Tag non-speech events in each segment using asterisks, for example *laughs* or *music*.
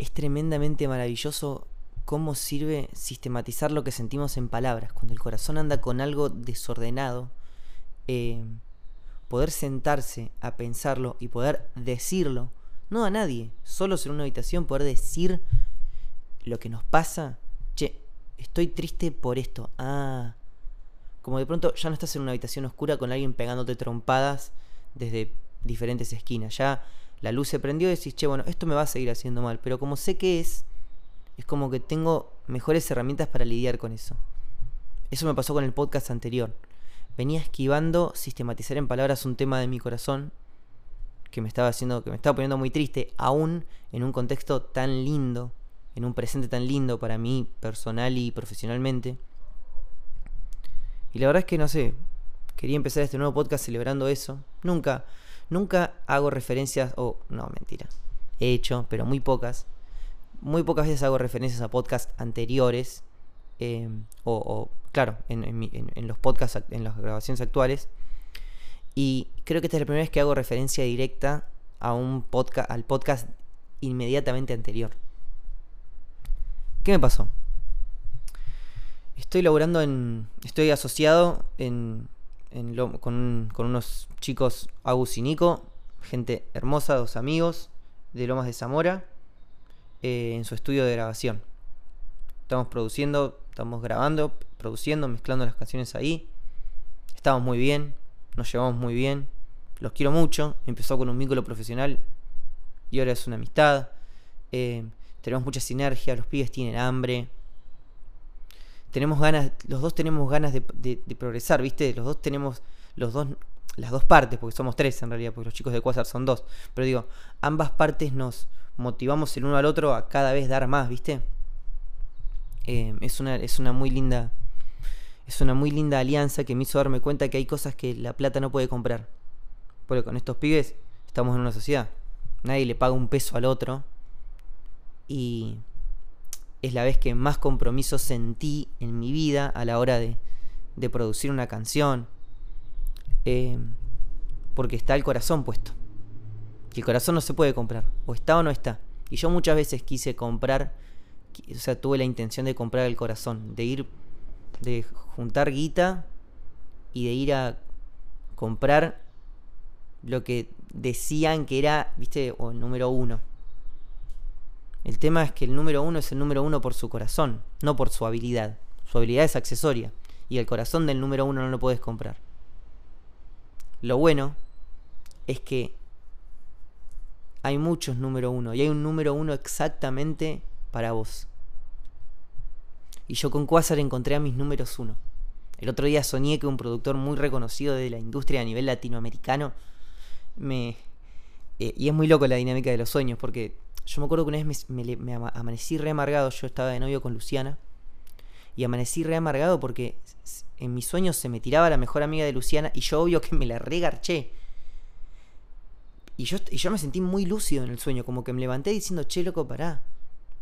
es tremendamente maravilloso cómo sirve sistematizar lo que sentimos en palabras. Cuando el corazón anda con algo desordenado, eh, poder sentarse a pensarlo y poder decirlo, no a nadie, solo en una habitación, poder decir lo que nos pasa. Che, estoy triste por esto. Ah, como de pronto ya no estás en una habitación oscura con alguien pegándote trompadas desde diferentes esquinas. Ya la luz se prendió y decís, che, bueno, esto me va a seguir haciendo mal. Pero como sé que es, es como que tengo mejores herramientas para lidiar con eso. Eso me pasó con el podcast anterior. Venía esquivando sistematizar en palabras un tema de mi corazón que me estaba haciendo, que me estaba poniendo muy triste, aún en un contexto tan lindo, en un presente tan lindo para mí, personal y profesionalmente. Y la verdad es que no sé, quería empezar este nuevo podcast celebrando eso. Nunca, nunca hago referencias, o no, mentira. He hecho, pero muy pocas. Muy pocas veces hago referencias a podcasts anteriores. Em, o, claro, en, los podcasts, en las grabaciones actuales. Y creo que esta es la primera vez que hago referencia directa a un podcast, al podcast inmediatamente anterior. ¿Qué me pasó? Estoy laburando en. Estoy asociado en, con, unos chicos, Agus y Nico, gente hermosa, dos amigos de Lomas de Zamora, eh, en su estudio de grabación. Estamos produciendo, estamos grabando, produciendo, mezclando las canciones ahí. Estamos muy bien, nos llevamos muy bien, los quiero mucho. Empezó con un vínculo profesional y ahora es una amistad. Eh, tenemos mucha sinergia, los pibes tienen hambre tenemos ganas, los dos tenemos ganas de, progresar, ¿viste? Los dos tenemos, los dos, las dos partes, porque somos tres en realidad, porque los chicos de Quasar son dos. Pero digo, ambas partes nos motivamos el uno al otro a cada vez dar más, ¿viste? Eh, es, una, es una muy linda. Es una muy linda alianza que me hizo darme cuenta que hay cosas que la plata no puede comprar. Porque con estos pibes estamos en una sociedad. Nadie le paga un peso al otro. Y es la vez que más compromiso sentí en mi vida a la hora de, producir una canción. Eh, porque está el corazón puesto. Y el corazón no se puede comprar. O está o no está. Y yo muchas veces quise comprar, o sea, tuve la intención de comprar el corazón. De ir, de juntar guita y de ir a comprar lo que decían que era, viste, o el número uno. El tema es que el número uno es el número uno por su corazón, no por su habilidad. Su habilidad es accesoria y el corazón del número uno no lo puedes comprar. Lo bueno es que hay muchos número uno y hay un número uno exactamente para vos. Y yo con Quasar encontré a mis números uno. El otro día soñé que un productor muy reconocido de la industria a nivel latinoamericano me... Eh, y es muy loco la dinámica de los sueños porque yo me acuerdo que una vez me, amanecí re amargado. Yo estaba de novio con Luciana. Y amanecí re amargado porque en mis sueños se me tiraba la mejor amiga de Luciana. Y yo, obvio, que me la regarché. Y yo, y yo me sentí muy lúcido en el sueño. Como que me levanté diciendo, che, loco, pará.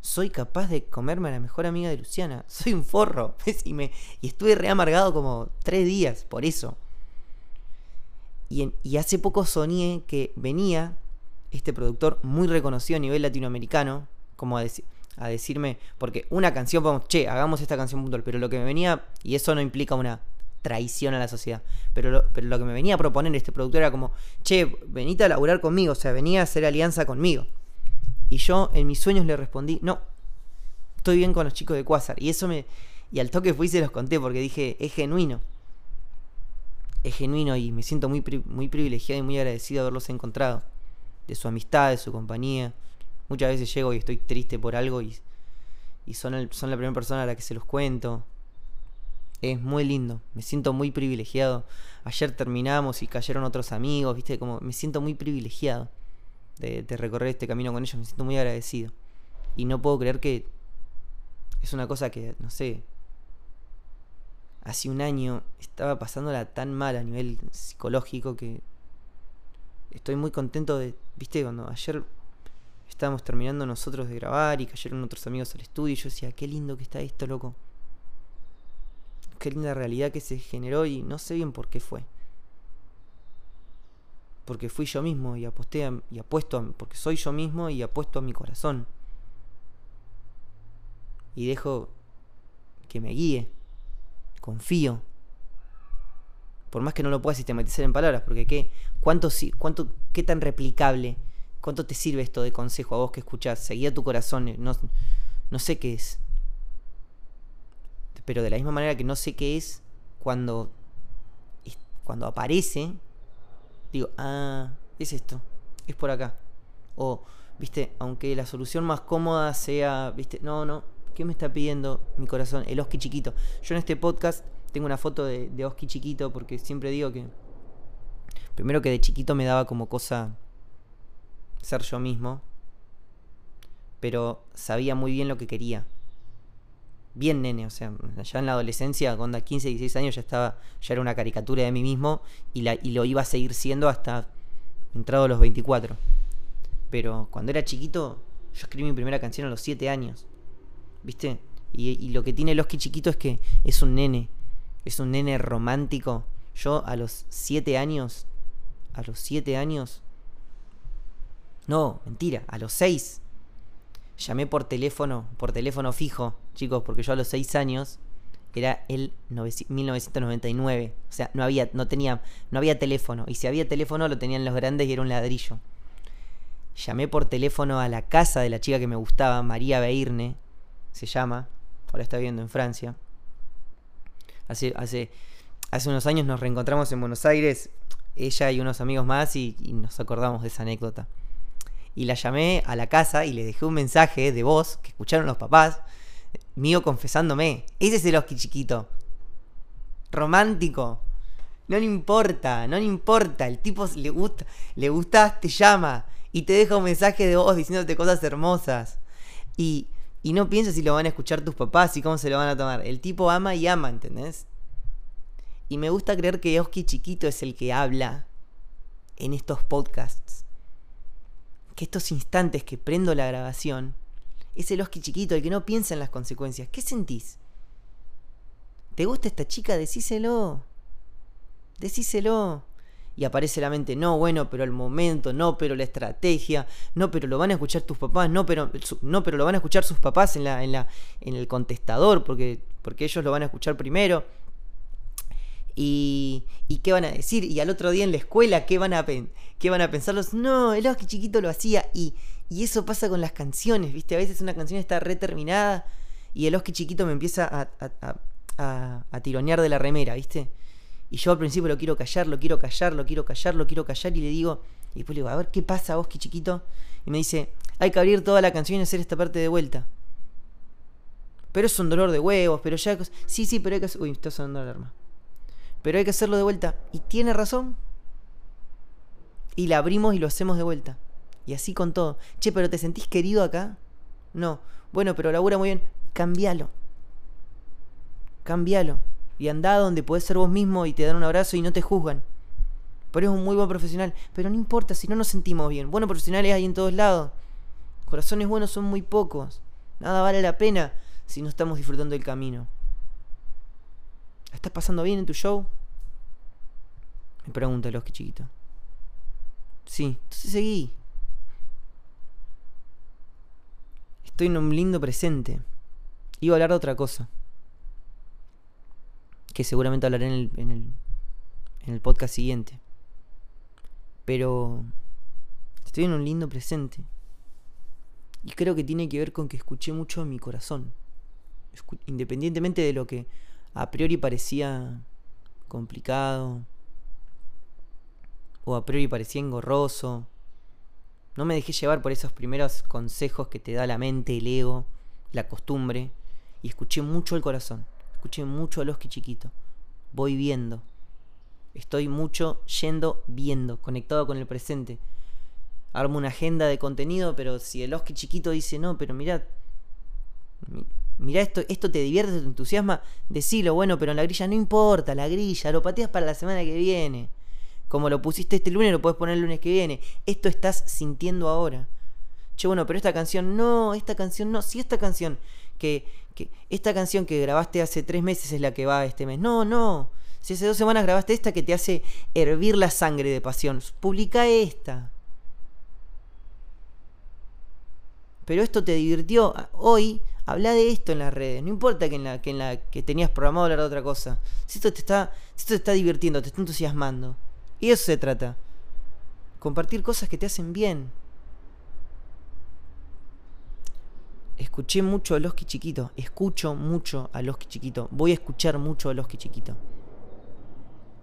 Soy capaz de comerme a la mejor amiga de Luciana. *laughs* Soy un forro. *laughs* Y, me, y estuve re amargado como tres días por eso. Y, y hace poco soñé que venía este productor muy reconocido a nivel latinoamericano, como a, a decirme, porque una canción, vamos, che, hagamos esta canción puntual, pero lo que me venía, y eso no implica una traición a la sociedad, pero lo, pero lo que me venía a proponer este productor era como, che, venite a laburar conmigo, o sea, venía a hacer alianza conmigo. Y yo en mis sueños le respondí, no, estoy bien con los chicos de Quasar. Y eso me. Y al toque fui y se los conté porque dije, es genuino. Es genuino y me siento muy, muy privilegiado y muy agradecido de haberlos encontrado de su amistad, de su compañía. Muchas veces llego y estoy triste por algo y, y son, son la primera persona a la que se los cuento. Es muy lindo, me siento muy privilegiado. Ayer terminamos y cayeron otros amigos, viste, como me siento muy privilegiado de, de recorrer este camino con ellos, me siento muy agradecido. Y no puedo creer que es una cosa que, no sé, hace un año estaba pasándola tan mal a nivel psicológico que estoy muy contento de, viste, cuando ayer estábamos terminando nosotros de grabar y cayeron otros amigos al estudio y yo decía, qué lindo que está esto, loco. Qué linda realidad que se generó y no sé bien por qué fue. Porque fui yo mismo y aposté y apuesto, porque soy yo mismo y apuesto a mi corazón. y dejo que me guíe. Confío. Por más que no lo pueda sistematizar en palabras, porque qué, cuánto, cuánto, qué tan replicable, cuánto te sirve esto de consejo a vos que escuchás, seguía tu corazón, no, no sé qué es. Pero de la misma manera que no sé qué es, cuando, cuando aparece, digo, ah, es esto, es por acá. O, viste, aunque la solución más cómoda sea, viste, no, no, ¿qué me está pidiendo mi corazón? El Oski chiquito. Yo en este podcast tengo una foto de, Oski chiquito porque siempre digo que, primero que de chiquito me daba como cosa ser yo mismo, pero sabía muy bien lo que quería bien nene, o sea, ya en la adolescencia, cuando a 15, 16 años ya estaba, ya era una caricatura de mí mismo y, lo iba a seguir siendo hasta entrado a los 24. Pero cuando era chiquito, yo escribí mi primera canción a los 7 años, ¿viste? Y, lo que tiene el Oski chiquito es que es un nene, es un nene romántico. Yo a los 7 años, a los 7 años, no, mentira, a los 6 llamé por teléfono, por teléfono fijo, chicos, porque yo a los 6 años era el 1999. O sea, no había, no tenía, no había teléfono. Y si había teléfono lo tenían los grandes y era un ladrillo. Llamé por teléfono a la casa de la chica que me gustaba, María Beirne, se llama. Ahora está viviendo en Francia. Hace, hace, hace unos años nos reencontramos en Buenos Aires, ella y unos amigos más, y nos acordamos de esa anécdota y la llamé a la casa y le dejé un mensaje de voz que escucharon los papás, mío confesándome. Ese es el Oski chiquito. Romántico. No le importa, no le importa. El tipo le gusta, le gustas, te llama y te deja un mensaje de voz diciéndote cosas hermosas. Y, y no piensas si lo van a escuchar tus papás y cómo se lo van a tomar. El tipo ama y ama, ¿entendés? Y me gusta creer que Oski chiquito es el que habla en estos podcasts que estos instantes que prendo la grabación es el Oski chiquito, el que no piensa en las consecuencias. ¿Qué sentís? ¿Te gusta esta chica? Decíselo. Decíselo. Y aparece la mente, no, bueno, pero el momento, no, pero la estrategia, no, pero lo van a escuchar tus papás, no, pero, no, pero lo van a escuchar sus papás en, la, en, la, en el contestador, porque, porque ellos lo van a escuchar primero. Y, y, qué van a decir, y al otro día en la escuela, ¿qué van a, qué van a pensar los? No, el Oski chiquito lo hacía, y, y eso pasa con las canciones, ¿viste? A veces una canción está reterminada y el Oski chiquito me empieza a, a, a, tironear de la remera, ¿viste? Y yo al principio lo quiero callar, lo quiero callar, lo quiero callar, lo quiero callar, y le digo, y después le digo, a ver, ¿qué pasa, Oski chiquito? Y me dice, hay que abrir toda la canción y hacer esta parte de vuelta. Pero es un dolor de huevos, pero ya... Sí, sí, pero hay que... Uy, está sonando la alarma pero hay que hacerlo de vuelta. Y tiene razón. Y la abrimos y lo hacemos de vuelta. Y así con todo. Che, pero ¿te sentís querido acá? No. Bueno, pero labura muy bien. Cambialo. Cambialo. Y anda donde puedes ser vos mismo y te dan un abrazo y no te juzgan. Pero es un muy buen profesional. Pero no importa si no nos sentimos bien. Buenos profesionales hay en todos lados. Corazones buenos son muy pocos. Nada vale la pena si no estamos disfrutando del camino. ¿Estás pasando bien en tu show? Me pregunta el Oski chiquito. Sí, entonces seguí. Estoy en un lindo presente. Iba a hablar de otra cosa. Que seguramente hablaré en el, en el, podcast siguiente. Pero estoy en un lindo presente. Y creo que tiene que ver con que escuché mucho a mi corazón. independientemente de lo que a priori parecía complicado o a priori parecía engorroso. No me dejé llevar por esos primeros consejos que te da la mente, el ego, la costumbre y escuché mucho el corazón, escuché mucho a Oski chiquito. Voy viendo. Estoy mucho yendo viendo, conectado con el presente. Armo una agenda de contenido, pero si el Oski chiquito dice, "No, pero mirad Mirá, esto, esto te divierte, te entusiasma, decilo, bueno, pero en la grilla no importa, la grilla, lo pateas para la semana que viene. Como lo pusiste este lunes, lo puedes poner el lunes que viene. Esto estás sintiendo ahora. Che, bueno, pero esta canción, no, esta canción no, si esta canción, que, que esta canción que grabaste hace tres meses es la que va este mes. No, no. Si hace dos semanas grabaste esta que te hace hervir la sangre de pasión, publica esta. Pero esto te divirtió. Hoy Habla de esto en las redes. No importa que en la que, en la que tenías programado hablar de otra cosa. Si esto te está, si esto te está divirtiendo, te está entusiasmando. Y eso se trata. Compartir cosas que te hacen bien. Escuché mucho a Loski chiquito. Escucho mucho a Loski chiquito. Voy a escuchar mucho a Loski chiquito.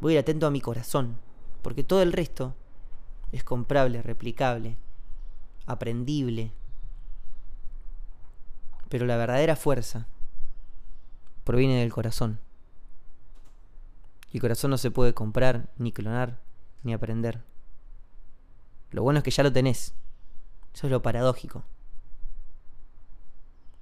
Voy a ir atento a mi corazón. Porque todo el resto es comprable, replicable, aprendible. Pero la verdadera fuerza proviene del corazón. Y el corazón no se puede comprar, ni clonar, ni aprender. Lo bueno es que ya lo tenés. Eso es lo paradójico.